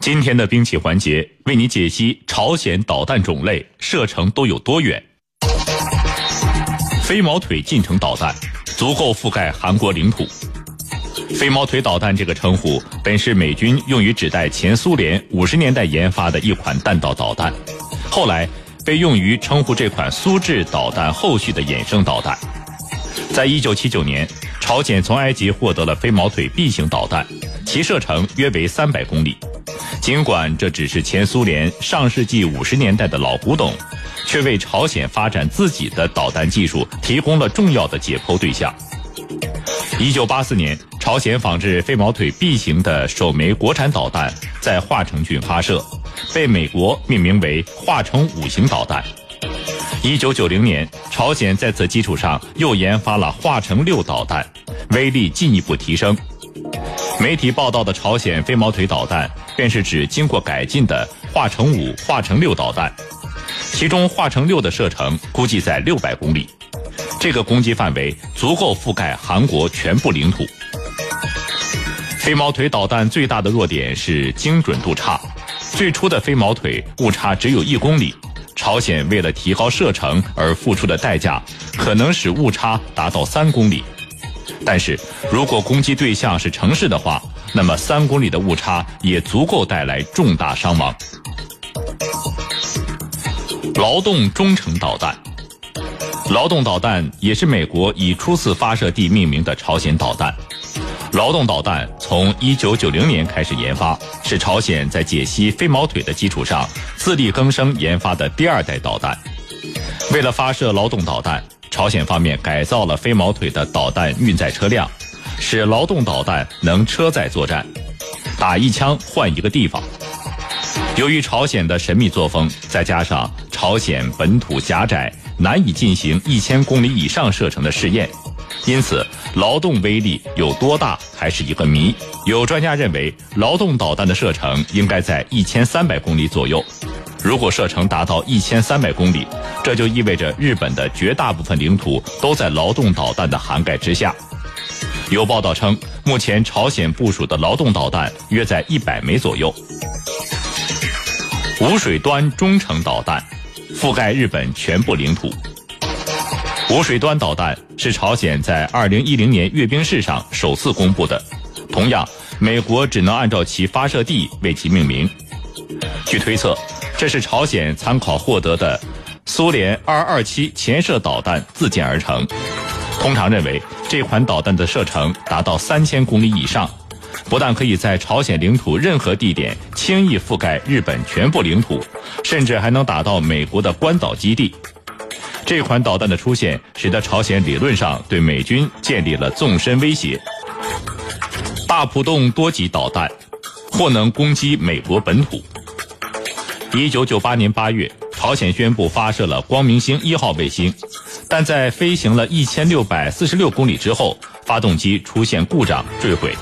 今天的兵器环节为你解析朝鲜导弹种类、射程都有多远。飞毛腿近程导弹足够覆盖韩国领土。飞毛腿导弹这个称呼本是美军用于指代前苏联五十年代研发的一款弹道导弹，后来被用于称呼这款苏制导弹后续的衍生导弹。在一九七九年，朝鲜从埃及获得了飞毛腿 B 型导弹，其射程约为三百公里。尽管这只是前苏联上世纪五十年代的老古董，却为朝鲜发展自己的导弹技术提供了重要的解剖对象。一九八四年，朝鲜仿制飞毛腿 B 型的首枚国产导弹在华城郡发射，被美国命名为华城五型导弹。一九九零年，朝鲜在此基础上又研发了华城六导弹，威力进一步提升。媒体报道的朝鲜飞毛腿导弹，便是指经过改进的化成五、化成六导弹，其中化成六的射程估计在六百公里，这个攻击范围足够覆盖韩国全部领土。飞毛腿导弹最大的弱点是精准度差，最初的飞毛腿误差只有一公里。朝鲜为了提高射程而付出的代价，可能使误差达到三公里。但是如果攻击对象是城市的话，那么三公里的误差也足够带来重大伤亡。劳动中程导弹，劳动导弹也是美国以初次发射地命名的朝鲜导弹。劳动导弹从1990年开始研发，是朝鲜在解析飞毛腿的基础上自力更生研发的第二代导弹。为了发射劳动导弹，朝鲜方面改造了飞毛腿的导弹运载车辆，使劳动导弹能车载作战，打一枪换一个地方。由于朝鲜的神秘作风，再加上朝鲜本土狭窄，难以进行一千公里以上射程的试验。因此，劳动威力有多大还是一个谜。有专家认为，劳动导弹的射程应该在一千三百公里左右。如果射程达到一千三百公里，这就意味着日本的绝大部分领土都在劳动导弹的涵盖之下。有报道称，目前朝鲜部署的劳动导弹约在一百枚左右。无水端中程导弹，覆盖日本全部领土。无水端导弹是朝鲜在二零一零年阅兵式上首次公布的，同样，美国只能按照其发射地为其命名。据推测，这是朝鲜参考获得的苏联二二七潜射导弹自建而成。通常认为，这款导弹的射程达到三千公里以上，不但可以在朝鲜领土任何地点轻易覆盖日本全部领土，甚至还能打到美国的关岛基地。这款导弹的出现，使得朝鲜理论上对美军建立了纵深威胁。大浦洞多级导弹或能攻击美国本土。一九九八年八月，朝鲜宣布发射了光明星一号卫星，但在飞行了一千六百四十六公里之后，发动机出现故障坠毁。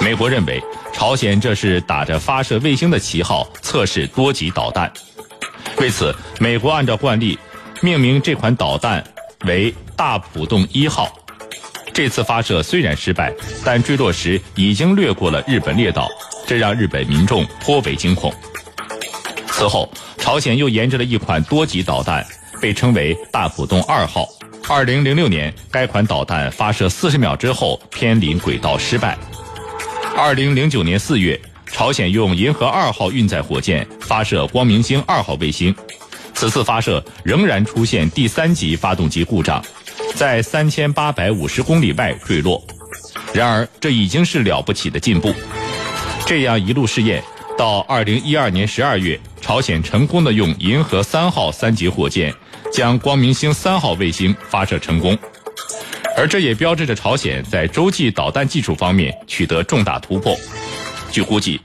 美国认为，朝鲜这是打着发射卫星的旗号测试多级导弹。为此，美国按照惯例。命名这款导弹为“大浦洞一号”。这次发射虽然失败，但坠落时已经掠过了日本列岛，这让日本民众颇为惊恐。此后，朝鲜又研制了一款多级导弹，被称为“大浦洞二号”。二零零六年，该款导弹发射四十秒之后偏离轨道失败。二零零九年四月，朝鲜用银河二号运载火箭发射光明星二号卫星。此次发射仍然出现第三级发动机故障，在三千八百五十公里外坠落。然而，这已经是了不起的进步。这样一路试验，到二零一二年十二月，朝鲜成功的用银河三号三级火箭将光明星三号卫星发射成功，而这也标志着朝鲜在洲际导弹技术方面取得重大突破。据估计，